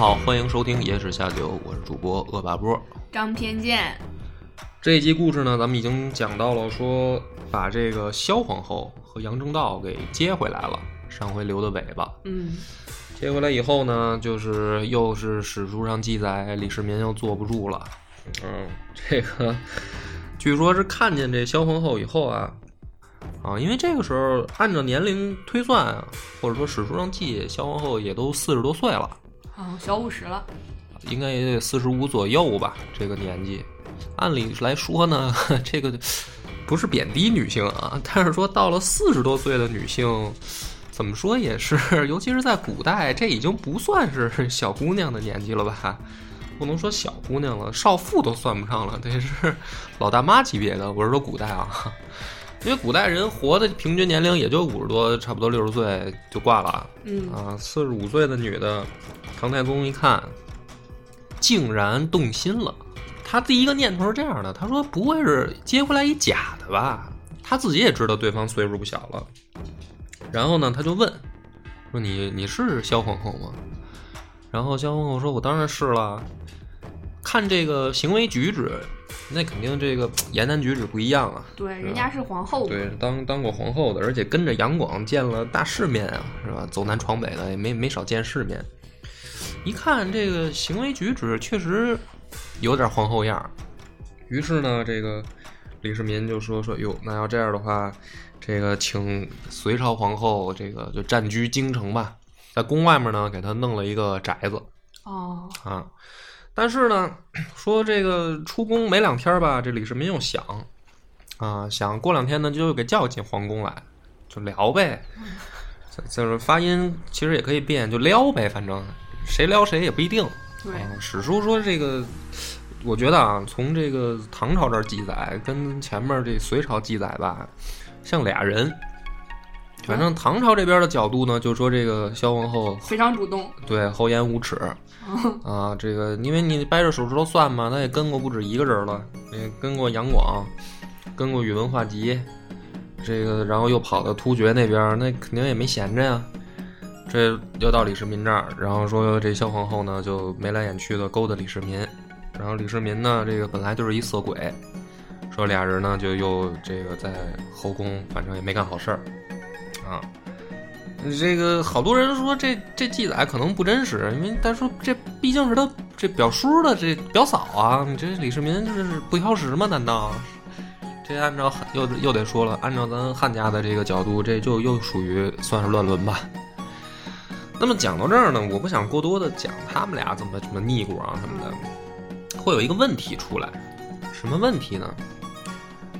好，欢迎收听《野史下酒》，我是主播恶霸波。张偏见，这一集故事呢，咱们已经讲到了，说把这个萧皇后和杨正道给接回来了。上回留的尾巴，嗯，接回来以后呢，就是又是史书上记载，李世民又坐不住了。嗯，这个据说是看见这萧皇后以后啊，啊，因为这个时候按照年龄推算啊，或者说史书上记，萧皇后也都四十多岁了。哦，小五十了，应该也得四十五左右吧，这个年纪。按理来说呢，这个不是贬低女性啊，但是说到了四十多岁的女性，怎么说也是，尤其是在古代，这已经不算是小姑娘的年纪了吧？不能说小姑娘了，少妇都算不上了，得是老大妈级别的。我是说古代啊，因为古代人活的平均年龄也就五十多，差不多六十岁就挂了。嗯啊，四十五岁的女的，唐太宗一看，竟然动心了。他第一个念头是这样的，他说：“不会是接回来一假的吧？”他自己也知道对方岁数不小了。然后呢，他就问说：“你你是萧皇后吗？”然后萧皇后说：“我当然是了。看这个行为举止，那肯定这个言谈举止不一样啊。对，人家是皇后，对，当当过皇后的，而且跟着杨广见了大世面啊，是吧？走南闯北的，也没没少见世面。一看这个行为举止，确实有点皇后样儿。于是呢，这个李世民就说说哟，那要这样的话，这个请隋朝皇后这个就暂居京城吧，在宫外面呢给她弄了一个宅子哦，啊。但是呢，说这个出宫没两天吧，这李世民又想啊，想过两天呢就又给叫进皇宫来，就聊呗。这就是发音其实也可以变，就撩呗，反正谁撩谁也不一定。对，啊，史书说这个，我觉得啊，从这个唐朝这儿记载，跟前面这隋朝记载吧，像俩人。反正唐朝这边的角度呢，就说这个萧皇后非常主动，对厚颜无耻。啊，这个因为你掰着手指头算嘛，他也跟过不止一个人了，也跟过杨广，跟过宇文化及，这个然后又跑到突厥那边，那肯定也没闲着呀。这又到李世民这儿，然后说这萧皇后呢就眉来眼去的勾搭李世民，然后李世民呢这个本来就是一色鬼，说俩人呢就又这个在后宫，反正也没干好事儿啊。这个好多人说这这记载可能不真实，因为他说这毕竟是他这表叔的这表嫂啊，你这李世民这是不挑食吗？难道？这按照汉又又得说了，按照咱汉家的这个角度，这就又属于算是乱伦吧。那么讲到这儿呢，我不想过多的讲他们俩怎么怎么腻咕啊什么的，会有一个问题出来，什么问题呢？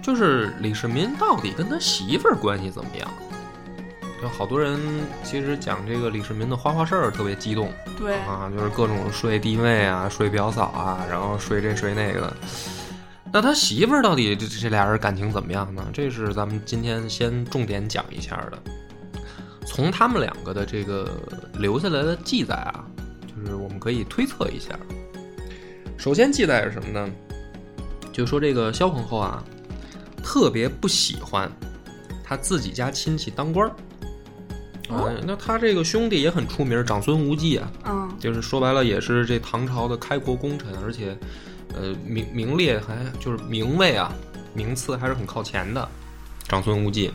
就是李世民到底跟他媳妇儿关系怎么样？有好多人其实讲这个李世民的花花事儿特别激动对，啊，就是各种睡弟妹啊、睡表嫂啊，然后睡这睡那个。那他媳妇儿到底这这俩人感情怎么样呢？这是咱们今天先重点讲一下的。从他们两个的这个留下来的记载啊，就是我们可以推测一下。首先记载是什么呢？就说这个萧皇后啊，特别不喜欢她自己家亲戚当官儿。啊、那他这个兄弟也很出名，长孙无忌啊，嗯，就是说白了也是这唐朝的开国功臣，而且，呃，名名列还就是名位啊，名次还是很靠前的。长孙无忌。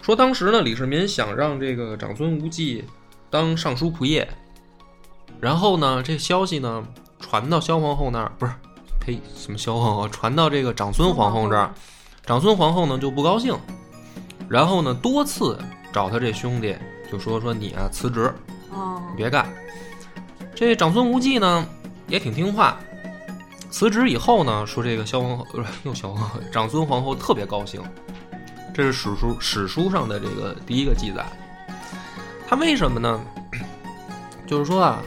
说，当时呢，李世民想让这个长孙无忌当尚书仆射，然后呢，这消息呢传到萧皇后那儿，不是，呸，什么萧皇后，传到这个长孙皇后这儿，长孙皇后呢就不高兴，然后呢多次找他这兄弟，就说说你啊辞职，哦，你别干。这长孙无忌呢也挺听话，辞职以后呢，说这个萧皇后不是又萧皇后，长孙皇后特别高兴，这是史书史书上的这个第一个记载。他为什么呢？就是说啊，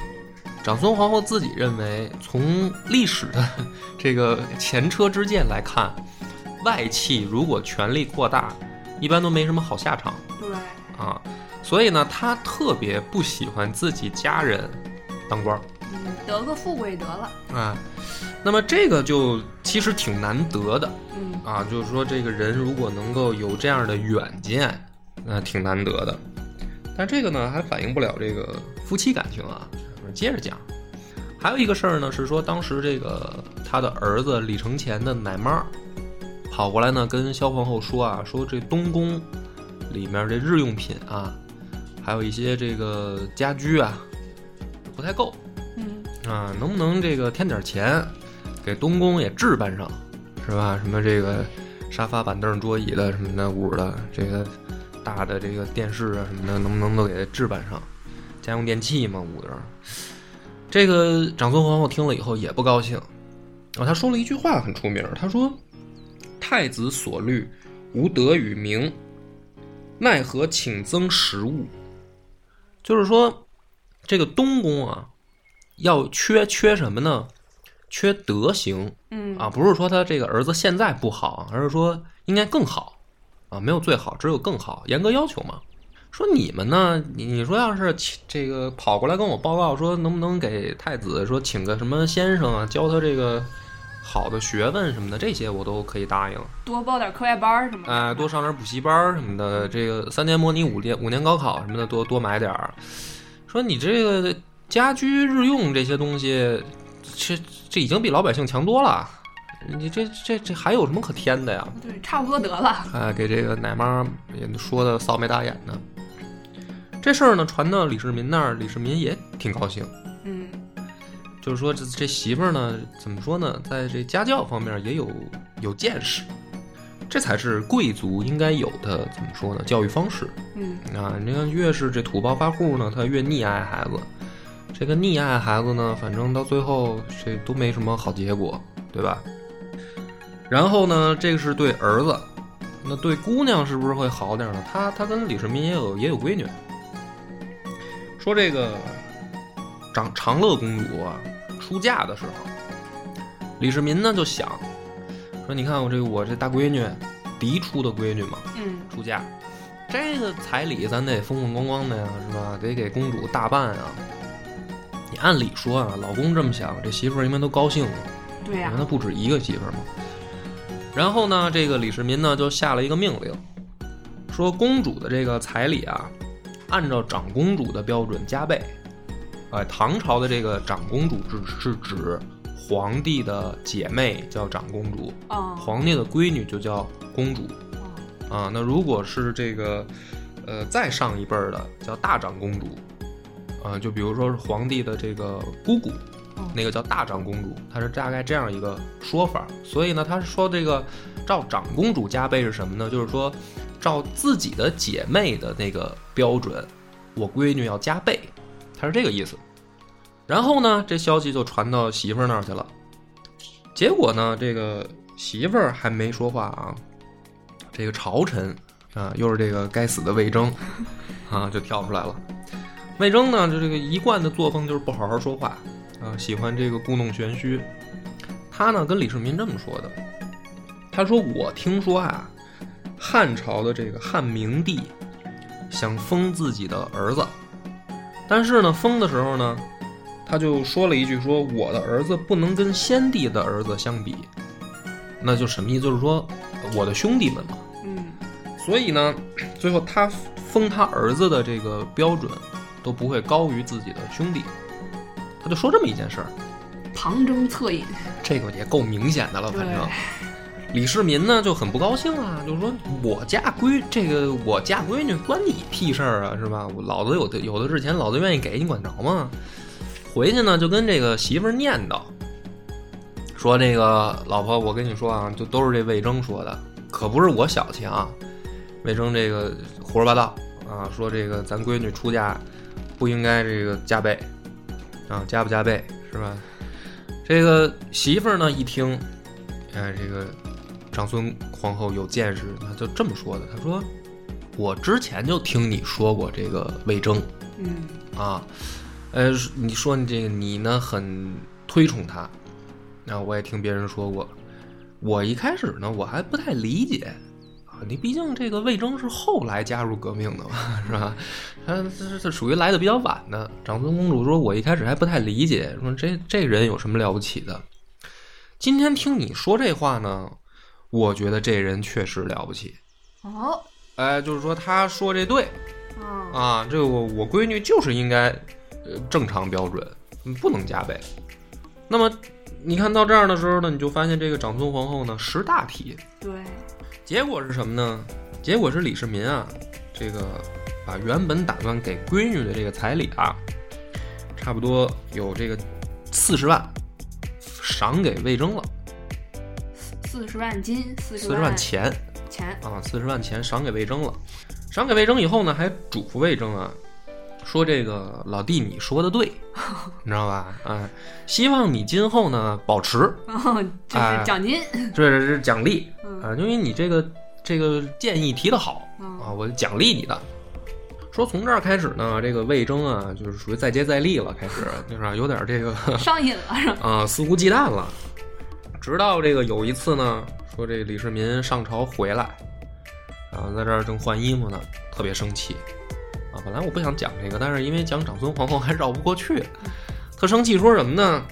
长孙皇后自己认为，从历史的这个前车之鉴来看，外戚如果权力扩大，一般都没什么好下场对，啊。所以呢，他特别不喜欢自己家人当官儿嗯，得个富贵得了，啊。那么这个就其实挺难得的嗯啊，就是说这个人如果能够有这样的远见，那挺难得的。但这个呢，还反映不了这个夫妻感情啊。我们接着讲，还有一个事儿呢，是说当时这个他的儿子李承乾的奶妈跑过来呢，跟萧皇后说啊，说这东宫里面这日用品啊，还有一些这个家居啊，不太够嗯啊，能不能这个添点钱，给东宫也置办上，是吧？什么这个沙发、板凳、桌椅的什么的屋的，这个大的这个电视啊什么的，能不能都给置办上？家用电器嘛，屋子上。这个长孙皇后听了以后也不高兴，啊，她说了一句话很出名，她说：“太子所虑，无德与名，奈何请增食物？”就是说，这个东宫啊，要缺缺什么呢？缺德行嗯啊，不是说他这个儿子现在不好，而是说应该更好啊，没有最好，只有更好，严格要求嘛。说你们呢，你你说要是这个跑过来跟我报告说，能不能给太子说请个什么先生啊，教他这个好的学问什么的，这些我都可以答应。多报点课外班儿什么的，哎，多上点补习班儿什么的，这个三年模拟五年五年高考什么的，多多买点儿。说你这个家居日用这些东西，这这已经比老百姓强多了。你这这这还有什么可添的呀？对，差不多得了，哎，给这个奶妈也说的臊眉大眼的。这事儿呢传到李世民那儿，李世民也挺高兴，嗯就是说这这媳妇儿呢，怎么说呢，在这家教方面也有有见识，这才是贵族应该有的怎么说呢？教育方式嗯啊！你看，越是这土暴发户呢，他越溺爱孩子。这个溺爱孩子呢，反正到最后这都没什么好结果，对吧？然后呢，这个是对儿子，那对姑娘是不是会好点呢？他他跟李世民也有也有闺女，说这个长长乐公主啊出嫁的时候，李世民呢就想说，你看我这我这大闺女，嫡出的闺女嘛，嗯出嫁，这个彩礼咱得风风光光的呀，是吧？得给公主大办啊。你按理说啊，老公这么想，这媳妇儿应该都高兴了。对呀因为，他不止一个媳妇儿嘛。然后呢，这个李世民呢就下了一个命令，说公主的这个彩礼啊，按照长公主的标准加倍。哎，唐朝的这个长公主是是指皇帝的姐妹叫长公主，啊皇帝的闺女就叫公主啊。那如果是这个呃再上一辈儿的叫大长公主，啊，就比如说是皇帝的这个姑姑，那个叫大长公主，它是大概这样一个说法。所以呢，他是说这个照长公主加倍是什么呢？就是说照自己的姐妹的那个标准，我闺女要加倍，他是这个意思。然后呢，这消息就传到媳妇儿那儿去了。结果呢，这个媳妇儿还没说话啊，这个朝臣啊，又是这个该死的魏征啊，就跳出来了。魏征呢，就这个一贯的作风就是不好好说话啊，喜欢这个故弄玄虚。他呢跟李世民这么说的，他说：“我听说啊，汉朝的这个汉明帝想封自己的儿子，但是呢，封的时候呢，他就说了一句说我的儿子不能跟先帝的儿子相比，那就什么意思？就是说我的兄弟们嘛。嗯所以呢，最后他封他儿子的这个标准都不会高于自己的兄弟，他就说这么一件事儿，旁征侧引，这个也够明显的了。反正李世民呢就很不高兴啊，就说我嫁闺这个我嫁闺女关你屁事儿啊，是吧？老子有的有的是钱，老子愿意给你管着吗？回去呢就跟这个媳妇儿念叨，说这个老婆，我跟你说啊，就都是这魏征说的，可不是我小气啊。魏征这个胡说八道啊，说这个咱闺女出嫁不应该这个加倍啊，加不加倍是吧？这个媳妇儿呢一听，哎，这个长孙皇后有见识，她就这么说的，她说：“我之前就听你说过这个魏征嗯啊，呃，你说你这个你呢很推崇他，那我也听别人说过。我一开始呢，我还不太理解啊，你毕竟这个魏征是后来加入革命的嘛，是吧？他这这属于来的比较晚的。长孙公主说，我一开始还不太理解，说这这人有什么了不起的？今天听你说这话呢，我觉得这人确实了不起。哦，哎，就是说他说这对嗯，啊，这个我我闺女就是应该呃正常标准，嗯不能加倍。那么你看到这儿的时候呢，你就发现这个长孙皇后呢识大体，对，结果是什么呢？结果是李世民啊，这个把原本打算给闺女的这个彩礼啊，差不多有这个四十万，赏给魏征了，四十万金，四十万钱钱，啊，四十万钱赏给魏征了。赏给魏征以后呢，还嘱咐魏征啊，说这个老弟你说的对，你知道吧？啊，希望你今后呢保持，然后就哎是奖金，这是奖励嗯啊，因为你这个这个建议提的好啊，嗯我就奖励你的。说从这儿开始呢，这个魏征啊，就是属于再接再厉了，开始 就是有点这个上瘾了是吧？啊肆无忌惮了。直到这个有一次呢，说这李世民上朝回来，然后在这儿正换衣服呢，特别生气啊。本来我不想讲这个，但是因为讲长孙皇后还绕不过去，特生气说什么呢？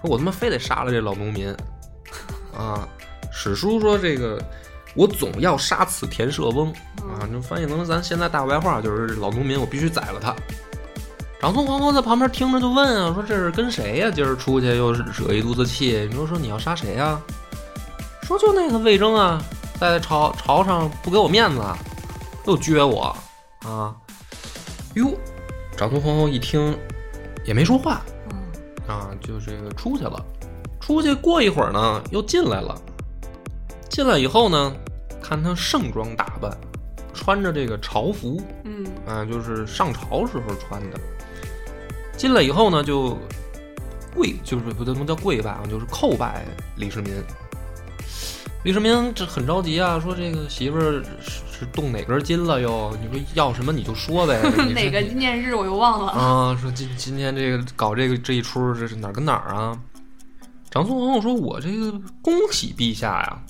说我他妈非得杀了这老农民啊！史书说这个我总要杀此田舍翁啊，就翻译成咱现在大白话就是老农民我必须宰了他。长孙皇后在旁边听着就问啊，说这是跟谁呀、今儿出去又是惹一肚子气，你说说你要杀谁呀、说就那个魏征啊，在朝朝上不给我面子，又撅我啊！哟，长孙皇后一听也没说话嗯，啊，就这个出去了。出去过一会儿呢，又进来了。进来以后呢，看他盛装打扮，穿着这个朝服，嗯，啊，就是上朝时候穿的。进来以后呢，就跪，就是不能叫跪拜啊，就是叩拜李世民。李世民这很着急啊，说这个媳妇儿是是动哪根筋了又？你说要什么你就说呗。哪个纪念日我又忘了。啊？说今今天这个搞这个这一出，这是哪儿跟哪儿啊？长孙皇后说：“我这个恭喜陛下呀。”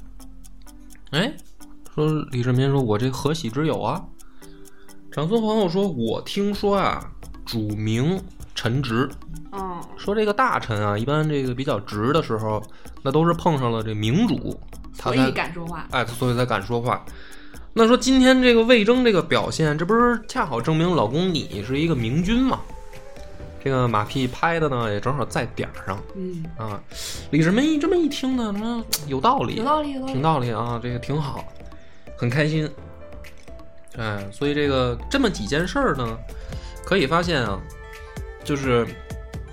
哎，说李世民说：“我这何喜之有啊？”长孙皇后说：“我听说啊，主明臣直，嗯，说这个大臣啊，一般这个比较直的时候，那都是碰上了这明主，他所才以敢说话。哎，所以才敢说话。那说今天这个魏征这个表现，这不是恰好证明老公你是一个明君吗？这个马屁拍的呢，也正好在点儿上嗯，啊。李世民一这么一听呢，说有道理，有道理，有道理挺。道理啊，这个挺好，很开心。哎，所以这个这么几件事儿呢，可以发现啊，就是，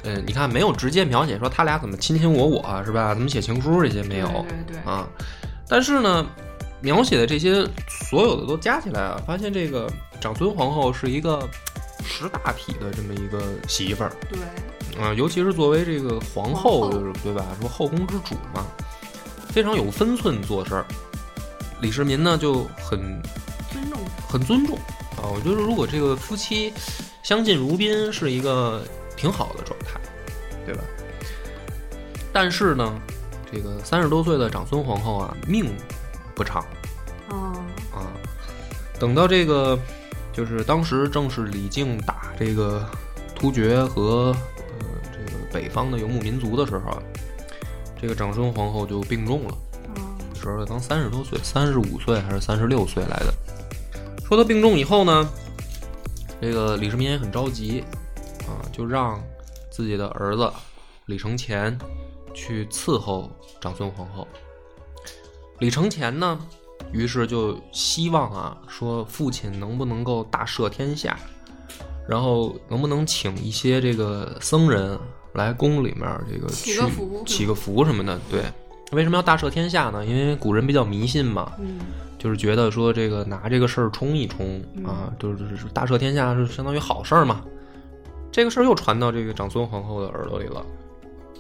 呃，你看没有直接描写说他俩怎么亲亲我我是吧？怎么写情书这些没有对对对，啊，但是呢，描写的这些所有的都加起来啊，发现这个长孙皇后是一个识大体的这么一个媳妇儿。对，啊，尤其是作为这个皇后，就是对吧？说后宫之主嘛，非常有分寸做事儿。李世民呢就很尊重。很尊重啊，我觉得如果这个夫妻相敬如宾是一个挺好的状态，对吧？但是呢，这个三十多岁的长孙皇后啊，命不长哦，啊。等到这个，就是当时正是李靖打这个突厥和呃这个北方的游牧民族的时候啊，这个长孙皇后就病重了。哦，那时候刚三十多岁，三十五岁还是三十六岁来的。说他病重以后呢，这个李世民也很着急啊，就让自己的儿子李承乾去伺候长孙皇后。李承乾呢，于是就希望啊，说父亲能不能够大赦天下，然后能不能请一些这个僧人来宫里面这个祈去个福祈个福什么的。对，为什么要大赦天下呢？因为古人比较迷信嘛，嗯，就是觉得说这个拿这个事儿冲一冲嗯啊，就是大赦天下是相当于好事儿嘛。这个事儿又传到这个长孙皇后的耳朵里了。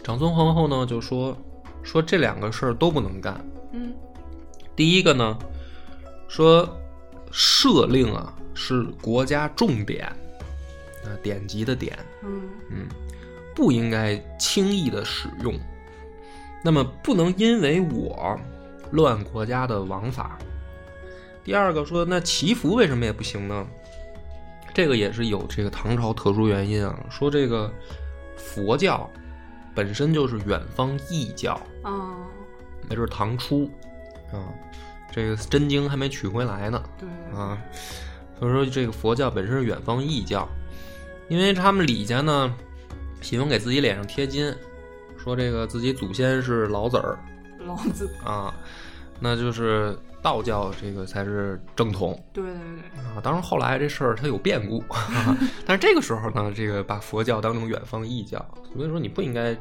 长孙皇后呢就说说这两个事儿都不能干。嗯，第一个呢，说赦令啊是国家重点，啊，典籍的典，嗯嗯，不应该轻易的使用。那么不能因为我乱国家的王法。第二个说，那祈福为什么也不行呢？这个也是有这个唐朝特殊原因啊。说这个佛教本身就是远方异教，啊，那是唐初啊，这个真经还没取回来呢对，啊，所以说这个佛教本身是远方异教，因为他们李家呢喜欢给自己脸上贴金，说这个自己祖先是老子儿 老子，啊，那就是道教这个才是正统对对对，啊。当然后来这事儿它有变故，但是这个时候呢，这个把佛教当成远方异教，所以说你不应该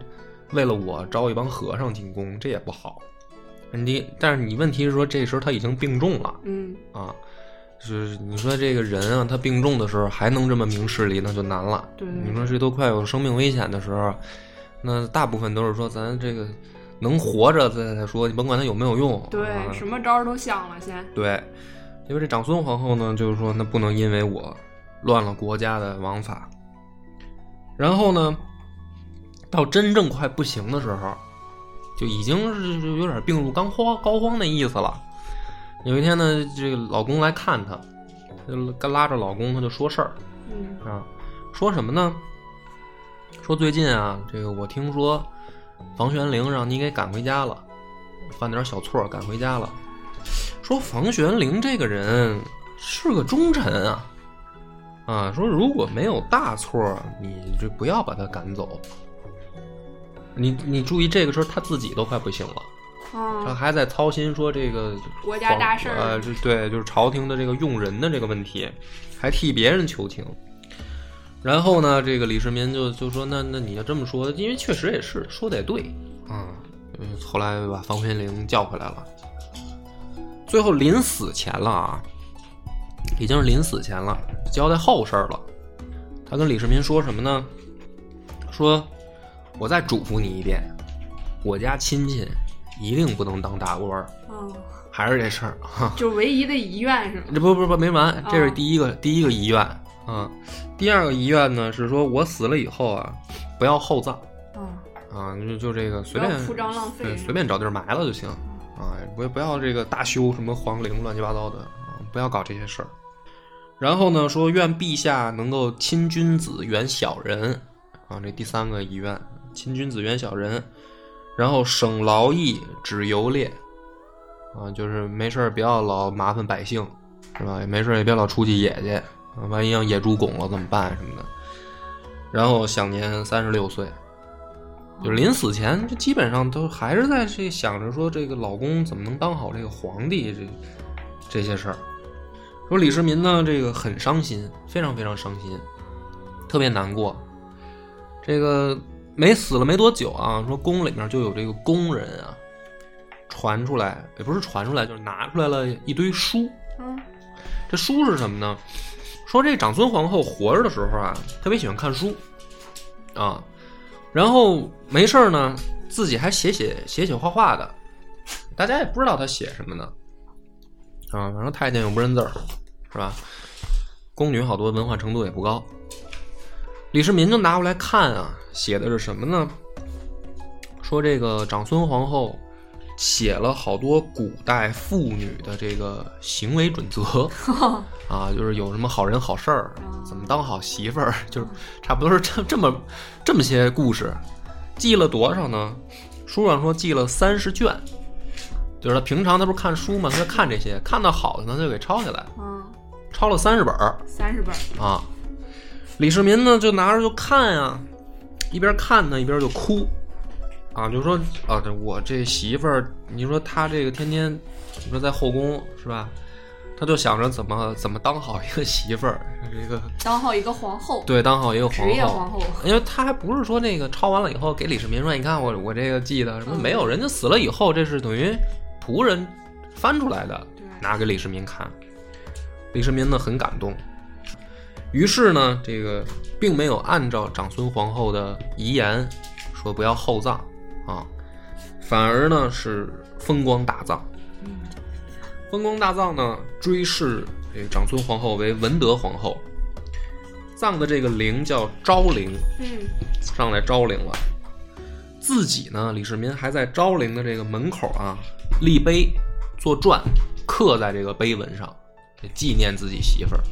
为了我招一帮和尚进宫，这也不好。你但是你问题是说这时候他已经病重了嗯啊，就是你说这个人啊，他病重的时候还能这么明事理，那就难了。对对你说这都快有生命危险的时候，那大部分都是说咱这个能活着再再说，你甭管他有没有用。对，啊什么招儿都想了先，对，因为这长孙皇后呢，就是说那不能因为我乱了国家的王法。然后呢，到真正快不行的时候，就已经是就有点病入膏肓膏肓那意思了。有一天呢，这个老公来看她，就拉着老公，她就说事儿嗯啊，说什么呢？说最近啊，这个我听说房玄龄让你给赶回家了，犯点小错赶回家了。说房玄龄这个人是个忠臣啊，啊，说如果没有大错，你就不要把他赶走。你你注意，这个时候他自己都快不行了，他啊，还在操心说这个国家大事儿呃，对，就是朝廷的这个用人的这个问题，还替别人求情。然后呢，这个李世民就就说：“那那你要这么说，因为确实也是说的也对啊。嗯，后来把房玄龄叫回来了。最后临死前了啊，已经是临死前了，交代后事儿了。他跟李世民说什么呢？说我再嘱咐你一遍，我家亲戚一定不能当大官儿，嗯，还是这事儿哈。就唯一的遗愿是吗？这不不不没完，这是哦第一个、第一个遗愿啊。第二个遗愿呢是说我死了以后啊，不要厚葬嗯，啊，就就这个随便铺张浪费对，随便找地儿埋了就行啊，不不要这个大修什么皇陵乱七八糟的啊，不要搞这些事儿。然后呢，说愿陛下能够亲君子远小人啊，这第三个遗愿，亲君子远小人。然后省劳役止游猎啊，就是没事儿不要老麻烦百姓，是吧？也没事儿也别老出去野去啊，万一让野猪拱了怎么办什么的。然后享年三十六岁，就临死前，就基本上都还是在这想着说，这个老公怎么能当好这个皇帝这这些事儿。说李世民呢，这个很伤心，非常非常伤心，特别难过。这个没死了没多久啊，说宫里面就有这个宫人啊，传出来，也不是传出来，就是拿出来了一堆书。嗯这书是什么呢？说这长孙皇后活着的时候啊，特别喜欢看书啊，然后没事呢，自己还写写写写画画的，大家也不知道他写什么呢啊，反正太监又不认字儿，是吧？宫女好多文化程度也不高。李世民就拿过来看啊，写的是什么呢？说这个长孙皇后写了好多古代妇女的这个行为准则 啊，就是有什么好人好事儿，怎么当好媳妇儿，就是差不多是这这么这么些故事，记了多少呢？书上说记了三十卷，就是他平常他不是看书嘛，他就看这些，看到好的呢他就给抄下来，嗯，抄了三十本儿三十本儿，啊。李世民呢就拿着就看呀、一边看呢一边就哭，啊，就说啊，这我这媳妇儿，你说她这个天天，你说在后宫是吧？她就想着怎么怎么当好一个媳妇儿，这个 当好一个皇后，对当好一个皇职业后，皇后，因为她还不是说那个抄完了以后给李世民说，你看我我这个记得什么嗯没有，人家死了以后，这是等于仆人翻出来的，拿给李世民看。李世民呢很感动，于是呢，这个并没有按照长孙皇后的遗言说不要厚葬啊，反而呢是风光大葬。嗯风光大葬呢，追谥这个长孙皇后为文德皇后。葬的这个陵叫昭陵，嗯上来昭陵了。自己呢，李世民还在昭陵的这个门口啊立碑做传，刻在这个碑文上，纪念自己媳妇儿。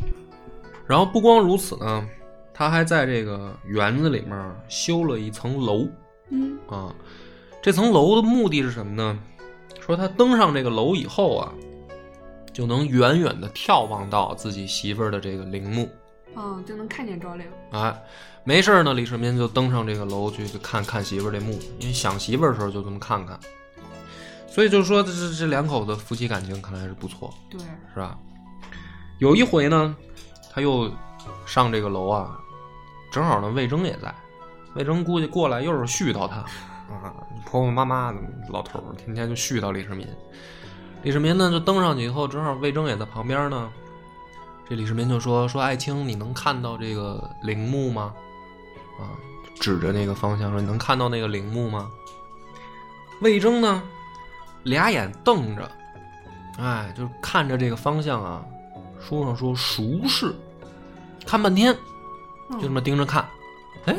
然后不光如此呢，他还在这个园子里面修了一层楼嗯啊。这层楼的目的是什么呢？说他登上这个楼以后啊，就能远远的眺望到自己媳妇儿的这个陵墓。嗯，就能看见昭陵。哎，没事儿呢，李世民就登上这个楼去看看媳妇儿这墓，因为想媳妇儿的时候就这么看看。所以就说这这这两口子夫妻感情看来是不错，对，是吧？有一回呢，他又上这个楼啊，正好呢魏征也在，魏征估计过来又是絮叨他啊，婆婆妈妈的老头儿天天就絮叨李世民。李世民呢就登上去以后，正好魏征也在旁边呢。这李世民就说：“说爱卿，你能看到这个陵墓吗？”啊，指着那个方向说：“你能看到那个陵墓吗？”魏征呢，俩眼瞪着，哎，就看着这个方向啊。书上说熟视，看半天，就这么盯着看。哎，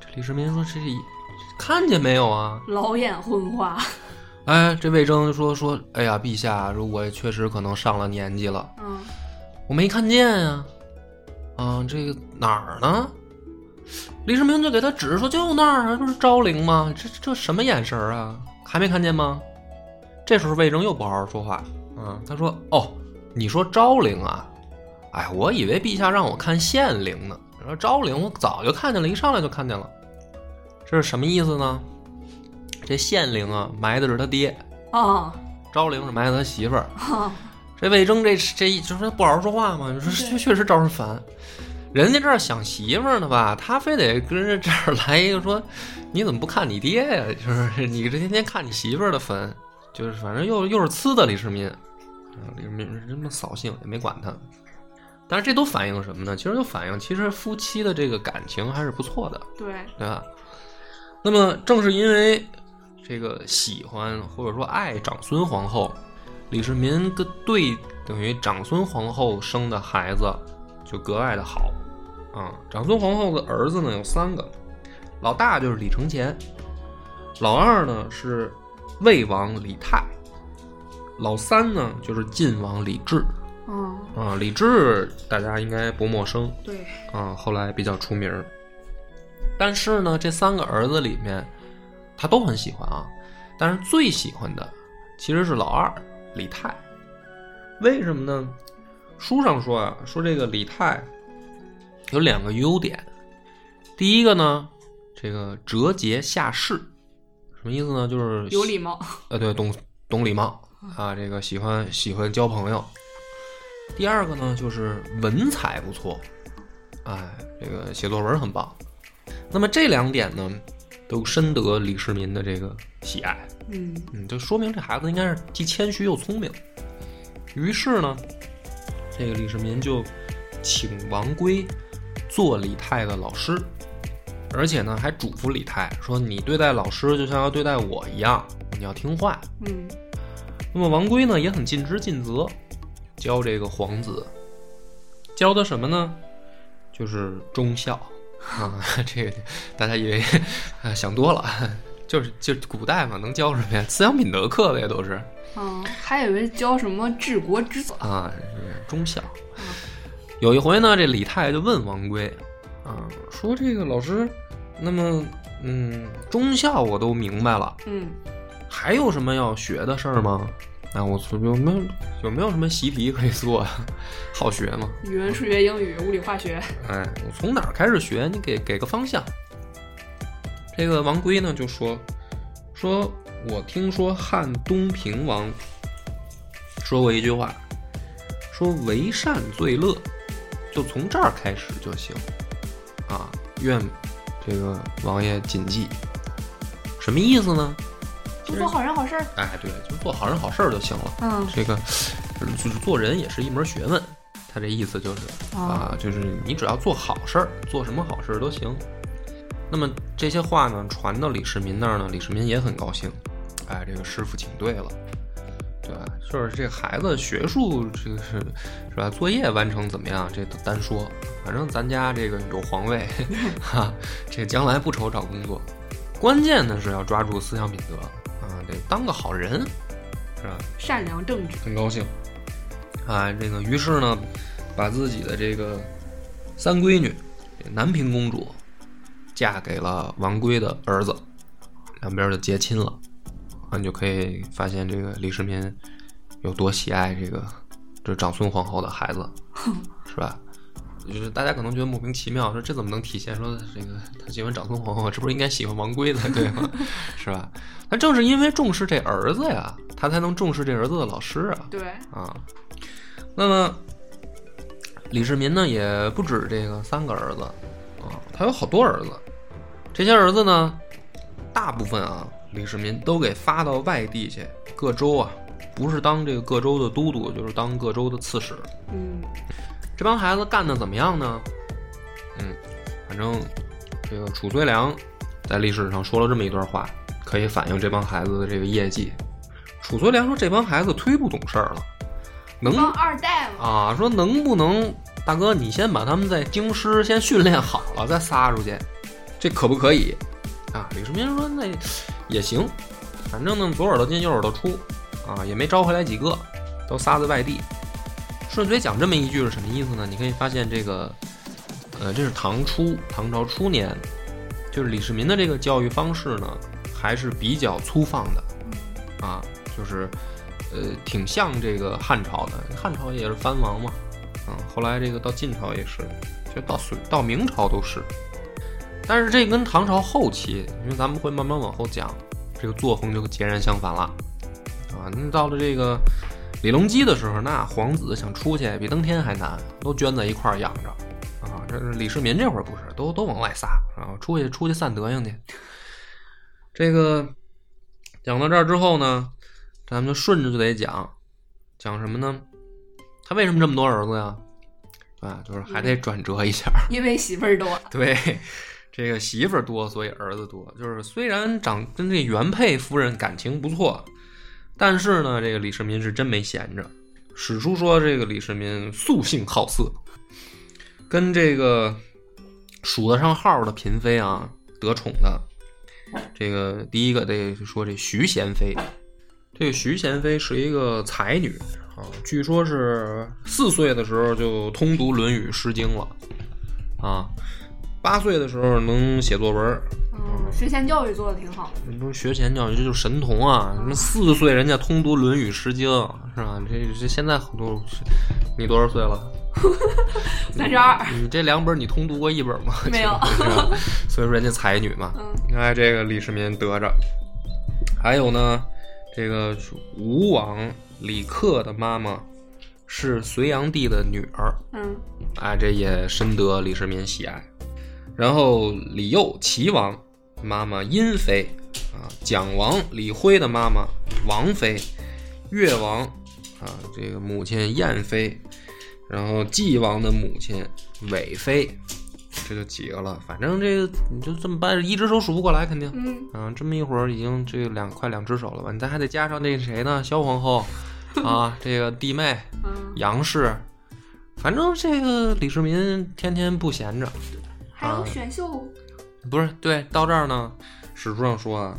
这李世民说：“这看见没有啊？”老眼昏花。哎，这魏征就说：“说，哎呀，陛下，说我也确实可能上了年纪了。”嗯我没看见呀、啊，这个哪儿呢？李世民就给他指说，就那儿，不是昭陵吗？这这什么眼神啊？还没看见吗？这时候魏征又不好好说话，嗯，他说：“哦，你说昭陵啊？哎，我以为陛下让我看县陵呢。说昭陵我早就看见了，一上来就看见了。这是什么意思呢？这县令啊，埋的是他爹；哦昭陵是埋的他媳妇儿。哦这魏征这这一就是不好好说话嘛，说确确实招人烦。人家这儿想媳妇儿呢吧，他非得跟着这儿来一个说，你怎么不看你爹呀？就是你这天天看你媳妇儿的坟，就是反正又又是呲的李世民，啊，李世民这么扫兴也没管他。但是这都反映什么呢？其实就反映其实夫妻的这个感情还是不错的，对，对吧？那么正是因为这个喜欢或者说爱长孙皇后，李世民跟对等于长孙皇后生的孩子就格外的好啊。长孙皇后的儿子呢有三个，老大就是李承乾，老二呢是魏王李泰，老三呢就是晋王李治嗯啊。李治大家应该不陌生，对，啊，后来比较出名儿。但是呢，这三个儿子里面，他都很喜欢啊。但是最喜欢的其实是老二李泰。为什么呢？书上说啊，说这个李泰有两个优点。第一个呢，这个折节下士，什么意思呢？就是有礼貌。呃，对，懂懂礼貌啊，这个喜欢喜欢交朋友。第二个呢，就是文采不错，哎，这个写作文很棒。那么这两点呢，都深得李世民的这个喜爱，嗯嗯，就说明这孩子应该是既谦虚又聪明。于是呢，这个李世民就请王圭做李泰的老师，而且呢还嘱咐李泰说：“你对待老师就像要对待我一样，你要听话。”嗯那么王圭呢也很尽职尽责，教这个皇子，教的什么呢？就是忠孝啊。这个大家以为啊想多了，就是就是古代嘛，能教什么呀？思想品德课呗，都是嗯，还以为教什么治国之策。啊，是忠孝。有一回呢，这李泰就问王圭啊，说这个老师，那么嗯，忠孝我都明白了，嗯还有什么要学的事儿吗？啊，我从有没有有没有什么习题可以做啊？好学吗？语文、数学、英语、物理、化学。哎，我从哪儿开始学？你给给个方向。这个王圭呢就说说，我听说汉东平王说过一句话，说为善最乐，就从这儿开始就行啊。愿这个王爷谨记。什么意思呢？就做好人好事儿。哎，对，就做好人好事儿就行了。嗯这个就是做人也是一门学问，他这意思就是啊，就是你只要做好事儿，做什么好事儿都行。那么这些话呢传到李世民那儿呢，李世民也很高兴，哎，这个师傅请对了。对吧？就是这孩子学术这个是是吧？作业完成怎么样？这都单说，反正咱家这个有皇位，哈，这将来不愁找工作。关键呢是要抓住思想品德啊，得当个好人，是吧？善良正直，很高兴啊。这个于是呢，把自己的这个三闺女南平公主嫁给了王圭的儿子，两边就结亲了。啊，你就可以发现这个李世民有多喜爱这个这长孙皇后的孩子，是吧？就是大家可能觉得莫名其妙，说这怎么能体现说这个他喜欢长孙皇后，这不是应该喜欢王圭的对吗？是吧？那正是因为重视这儿子呀，他才能重视这儿子的老师啊。对，啊，那么李世民呢也不止这个三个儿子啊，他有好多儿子。这些儿子呢，大部分啊，李世民都给发到外地去，各州啊，不是当这个各州的都督，就是当各州的刺史。嗯，这帮孩子干的怎么样呢？嗯，反正这个褚遂良在历史上说了这么一段话，可以反映这帮孩子的这个业绩。褚遂良说：“这帮孩子忒不懂事儿了，能帮二代嘛，啊，说能不能，大哥你先把他们在京师先训练好了再撒出去，这可不可以？”啊，李世民说：“那也行，反正呢左耳朵进右耳朵出，啊，也没招回来几个，都撒在外地。”顺嘴讲这么一句是什么意思呢？你可以发现这个，呃，这是唐初唐朝初年，就是李世民的这个教育方式呢，还是比较粗放的，啊，就是，呃，挺像这个汉朝的。汉朝也是藩王嘛，啊，后来这个到晋朝也是，就到隋到明朝都是。但是这跟唐朝后期，因为咱们会慢慢往后讲，这个作风就截然相反了，啊，那到了这个。李隆基的时候，那皇子想出去比登天还难，都圈在一块儿养着，啊，这是李世民这会儿不是，都都往外撒，然啊，出去出去散德行去。这个讲到这儿之后呢，咱们就顺着就得讲，讲什么呢？他为什么这么多儿子呀？啊，就是还得转折一下，因为媳妇儿多。对，这个媳妇儿多，所以儿子多。就是虽然长跟这原配夫人感情不错。但是呢，这个李世民是真没闲着。史书说，这个李世民素性好色，跟这个数得上号的嫔妃啊，得宠的。这个第一个得说这徐贤妃，这个徐贤妃是一个才女啊，据说是四岁的时候就通读《论语》《诗经》了啊，八岁的时候能写作文。嗯，学前教育做的挺好的。你不是学前教育，这就是神童啊！什么四岁人家通读《论语》《诗经》，是吧？这这现在很多，你多少岁了？三十二。你这两本你通读过一本吗？没有。所以说人家才女嘛。嗯。你看这个李世民得着，还有呢，这个吴王李克的妈妈是隋炀帝的女儿。嗯。哎，这也深得李世民喜爱。然后李佑齐王妈妈殷妃啊，蒋王李辉的妈妈王妃，越王啊这个母亲燕妃，然后纪王的母亲韦妃，这就几个了。反正这个你就这么办，一只手数不过来，肯定。嗯啊，这么一会儿已经这两快两只手了吧？你咱还得加上那谁呢？萧皇后啊，这个弟妹 杨氏，反正这个李世民天天不闲着。还有选秀，不是对，到这儿呢，史书上说啊，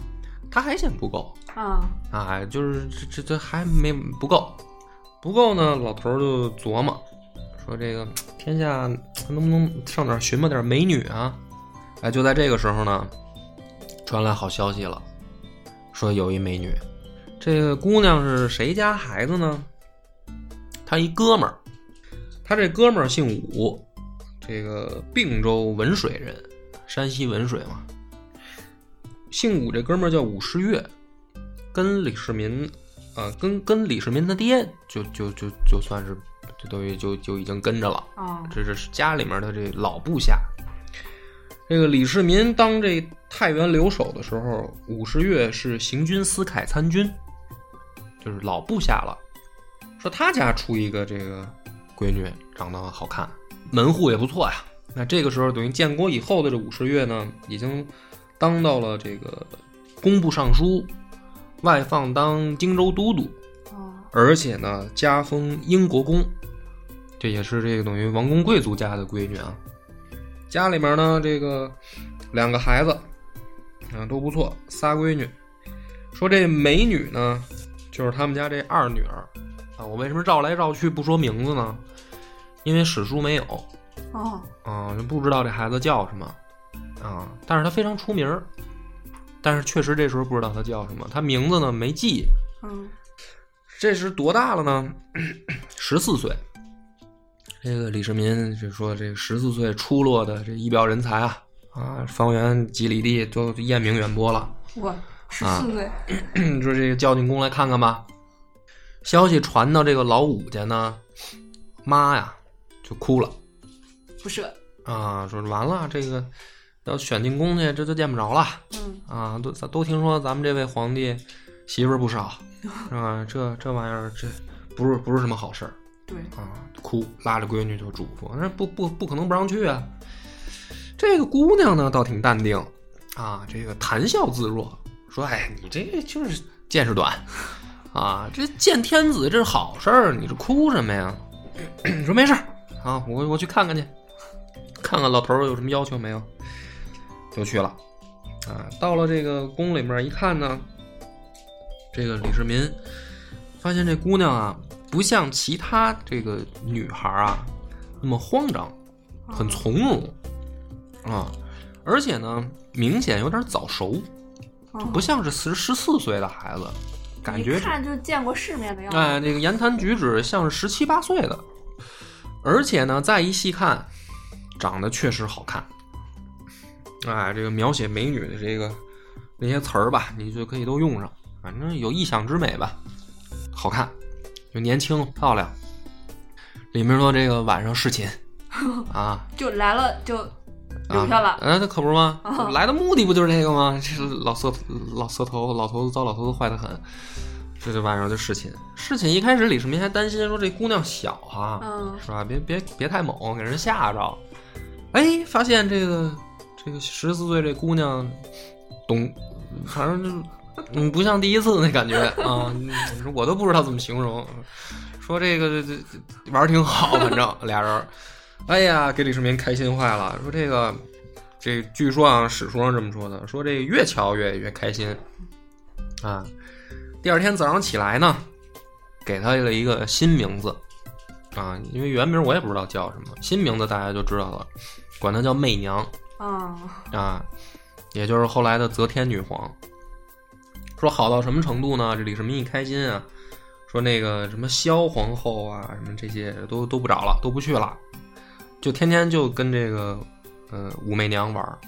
他还嫌不够啊啊，就是这这这还没不够，不够呢，老头就琢磨说这个天下能不能上哪寻摸点美女啊？哎，就在这个时候呢，传来好消息了，说有一美女，这个姑娘是谁家孩子呢？他一哥们儿，他这哥们儿姓武。这个并州文水人，山西文水嘛。姓武这哥们儿叫武士月，跟李世民，啊，跟跟李世民他爹就就就就算是，就等于就就已经跟着了啊。这是家里面的这老部下。这个李世民当这太原留守的时候，武士月是行军司凯参军，就是老部下了。说他家出一个这个闺女，长得好看。门户也不错呀。那这个时候，等于建国以后的这五十月呢，已经当到了这个工部尚书，外放当荆州都督。哦，而且呢加封英国公，这也是这个等于王公贵族家的闺女啊。家里面呢这个两个孩子啊都不错，仨闺女。说这美女呢，就是他们家这二女儿啊。我为什么绕来绕去不说名字呢？因为史书没有哦，啊，就不知道这孩子叫什么啊。但是他非常出名儿，但是确实这时候不知道他叫什么，他名字呢没记。嗯，这时多大了呢？十四岁。这个李世民就说：“这个十四岁出落的这一表人才啊，啊，方圆几里地都艳名远播了。我十啊四岁，说这个叫进宫来看看吧。”消息传到这个老五家呢，妈呀就哭了不舍。啊，说完了这个要选进宫去，这就见不着了嗯，啊！都都听说咱们这位皇帝媳妇儿不少，是吧？这这玩意儿这不是不是什么好事儿。对，啊，哭，拉着闺女就嘱咐，那不不不可能不让去啊。这个姑娘呢，倒挺淡定啊，这个谈笑自若，说：“哎，你这就是见识短 啊，这见天子这是好事儿，你这哭什么呀？” 说没事儿啊，我我去看看去，看看老头儿有什么要求没有，就去了啊。到了这个宫里面一看呢，这个李世民发现这姑娘啊。不像其他这个女孩啊那么慌张，很从容啊，而且呢，明显有点早熟，哦不像是十十四岁的孩子，感觉一看就见过世面的样子。哎，那个言谈举止像是十七八岁的，而且呢，再一细看，长得确实好看。哎，这个描写美女的这个那些词儿吧，你就可以都用上，反正有意想之美吧，好看。就年轻漂亮，里面说这个晚上侍寝 啊，就来了就留下了。啊，那可不是吗？啊来的目的不就是这个吗？这老色老色头，老头子糟老头子坏的很。这就晚上就侍寝，侍寝一开始李世民还担心说这姑娘小啊，嗯是吧？别别别太猛，给人吓着。哎，发现这个这个十四岁这姑娘懂，反正就嗯不像第一次那感觉啊，我都不知道怎么形容。说这个这这玩挺好，反正俩人，哎呀，给李世民开心坏了。说这个这据说啊，史书上这么说的，说这越瞧越越开心啊。第二天早上起来呢，给他了一个新名字啊，因为原名我也不知道叫什么，新名字大家就知道了，管她叫媚娘啊，啊，也就是后来的则天女皇。说好到什么程度呢？这李世民一开心啊，说那个什么萧皇后啊，什么这些都都不找了，都不去了，就天天就跟这个呃武媚娘玩。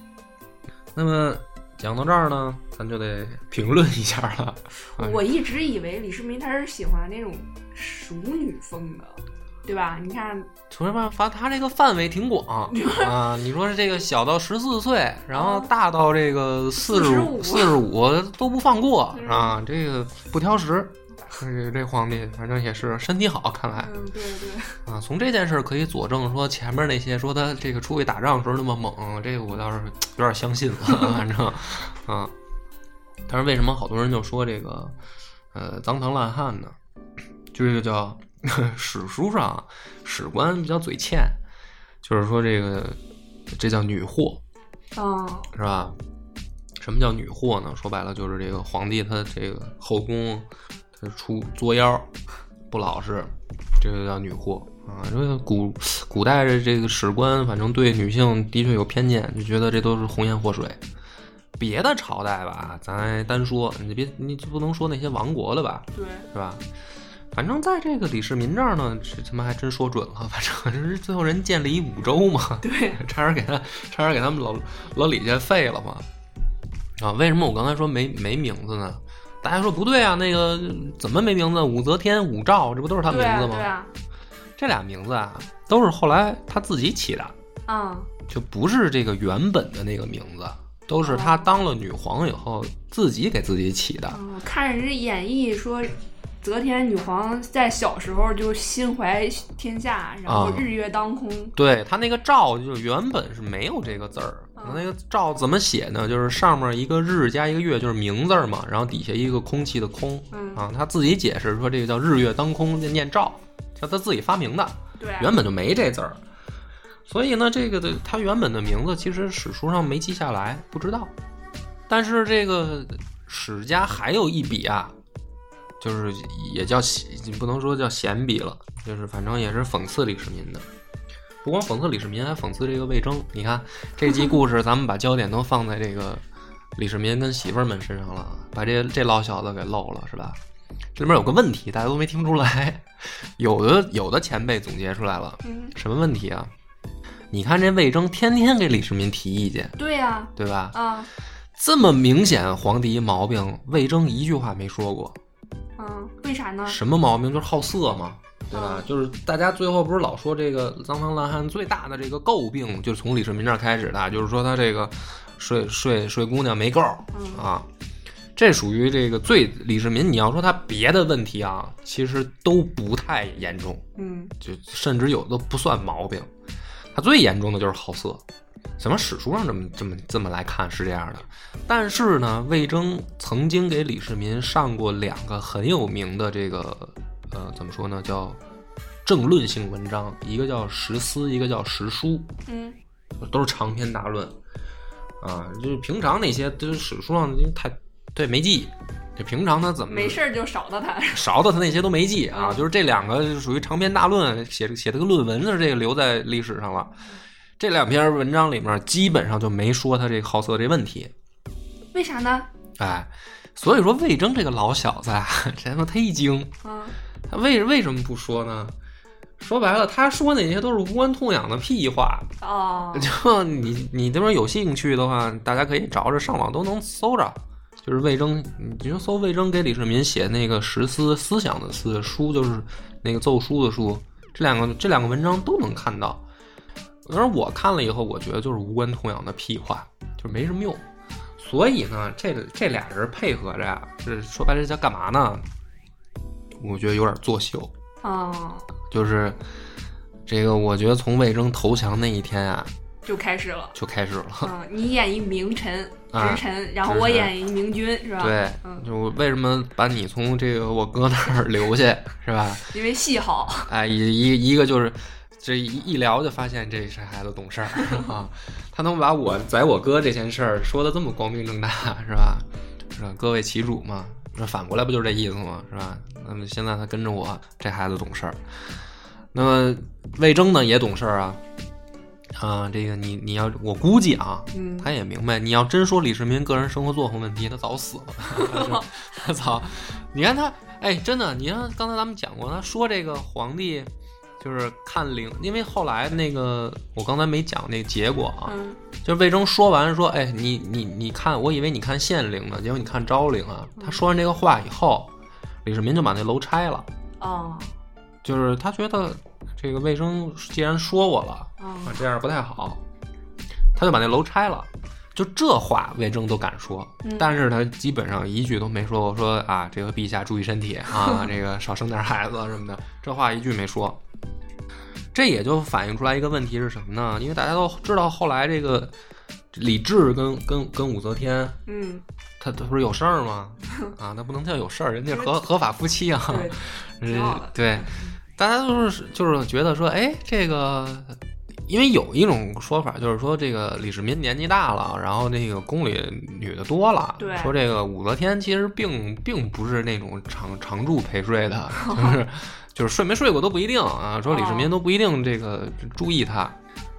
那么讲到这儿呢，咱就得 评论一下了。啊我一直以为李世民他是喜欢那种熟女风的，对吧？你看，从这办法，他这个范围挺广 啊。你说是这个小到十四岁，然后大到这个四十五、四十五都不放过嗯啊，这个不挑食。这这皇帝反正也是身体好，看来嗯，对对，啊，从这件事可以佐证说前面那些说他这个出去打仗时候那么猛，这个我倒是有点相信了，反正啊。但是为什么好多人就说这个呃脏唐烂汉呢？就这个叫 史书上史官比较嘴欠，就是说这个这叫女祸嗯，是吧？什么叫女祸呢？说白了就是这个皇帝他这个后宫他出作妖不老实，这个叫女祸啊。因为古古代的这个史官，反正对女性的确有偏见，就觉得这都是红颜祸水。别的朝代吧，咱单说，你别你就不能说那些亡国的吧，对，是吧？反正在这个李世民这儿呢，这他妈还真说准了。反正是最后人建立一五州嘛，对，差点给他，差点给他们老老李家废了嘛。啊，为什么我刚才说没没名字呢？大家说不对啊，那个怎么没名字？武则天、武曌，这不都是他名字吗？对啊，这俩名字啊，都是后来他自己起的，嗯，就不是这个原本的那个名字，都是他当了女皇以后自己给自己起的。嗯，看人家演绎说，则天女皇在小时候就心怀天下，然后啊日月当空。对她那个诏就原本是没有这个字儿，嗯那个诏怎么写呢？就是上面一个日加一个月，就是明字嘛，然后底下一个空气的空嗯，啊。他自己解释说这个叫日月当空，念诏，叫他自己发明的，对，啊原本就没这字儿。所以呢，这个的他原本的名字其实史书上没记下来，不知道。但是这个史家还有一笔啊，就是也叫你不能说叫闲笔了，就是反正也是讽刺李世民的。不光讽刺李世民，还讽刺这个魏征。你看这集故事，咱们把焦点都放在这个李世民跟媳妇儿们身上了，把这这老小子给漏了，是吧？这里面有个问题，大家都没听出来。有的有的前辈总结出来了，嗯，什么问题啊？你看这魏征天天给李世民提意见，对呀、对吧？啊，这么明显皇帝一毛病，魏征一句话没说过。嗯，为啥呢？什么毛病？就是好色嘛，对吧？嗯就是大家最后不是老说这个脏唐烂汉最大的这个诟病，就是从李世民这儿开始的，就是说他这个睡睡睡姑娘没够嗯啊。这属于这个最李世民，你要说他别的问题啊，其实都不太严重，嗯就甚至有的不算毛病。他最严重的就是好色，怎么史书上这么这么这么来看是这样的。但是呢，魏征曾经给李世民上过两个很有名的这个呃怎么说呢，叫政论性文章，一个叫《十思》，一个叫《十书嗯》，都是长篇大论啊。就是平常那些就是史书上因为太对没记，就平常他怎么没事儿就少到他。少的他那些都没记啊，嗯就是这两个属于长篇大论，写写这个论文的这个留在历史上了。这两篇文章里面基本上就没说他这个好色这问题，为啥呢？哎，所以说魏征这个老小子啊，这他妈忒精，啊他为为什么不说呢？说白了，他说那些都是无关痛痒的屁话。哦，就你你这边有兴趣的话，大家可以找着上网都能搜着。就是魏征，你就搜魏征给李世民写那个十思思想的思书，就是那个奏书的书，这两个这两个文章都能看到。而我看了以后，我觉得就是无关痛痒的屁话，就没什么用。所以呢，这这俩人配合着呀，这说白了这叫干嘛呢？我觉得有点作秀。哦，就是这个，我觉得从魏征投降那一天啊，就开始了。就开始了。嗯，你演一名臣、啊直臣，然后我演一明君，是吧？对，嗯，就为什么把你从这个我哥那儿 留下，是吧？因为戏好。哎，一一一个就是这一一聊就发现这这孩子懂事儿啊，他能把我宰我哥这件事儿说的这么光明正大，是吧？是吧？各为其主嘛，那反过来不就是这意思吗？是吧？那么现在他跟着我，这孩子懂事儿。那么魏征呢也懂事儿啊。啊，这个你你要我估计啊，嗯，他也明白，你要真说李世民个人生活作风问题，他早死了。他早，你看他，哎，真的，你看刚才咱们讲过，他说这个皇帝就是看陵，因为后来那个我刚才没讲那个结果啊，嗯就是魏征说完说，哎，你你你看，我以为你看县令呢，结果你看昭陵啊。他说完这个话以后，李世民就把那楼拆了，哦就是他觉得这个魏征既然说我了。哦啊，这样不太好，他就把那楼拆了。就这话，魏征都敢说，嗯但是他基本上一句都没说过说啊，这个陛下注意身体啊，这个少生点孩子什么的，这话一句没说。这也就反映出来一个问题是什么呢？因为大家都知道，后来这个李治跟跟跟武则天，嗯，他他不是有事儿吗？啊，那不能叫有事儿，人家合合法夫妻啊。对，大家都是就是觉得说，哎，这个，因为有一种说法就是说，这个李世民年纪大了，然后那个宫里女的多了，对说这个武则天其实并并不是那种常常住陪睡的，就是就是睡没睡过都不一定啊，说李世民都不一定这个注意她。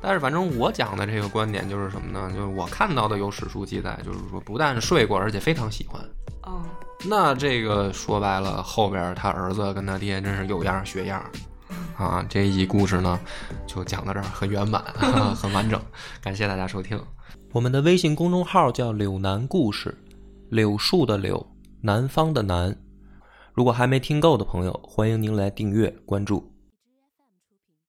但是反正我讲的这个观点就是什么呢？就是我看到的有史书记载，就是说不但睡过，而且非常喜欢。哦，那这个说白了，后边他儿子跟他爹真是有样学样啊！这一集故事呢，就讲到这儿，很圆满，很完整。感谢大家收听。我们的微信公众号叫“柳南故事”，柳树的柳，南方的南。如果还没听够的朋友，欢迎您来订阅关注。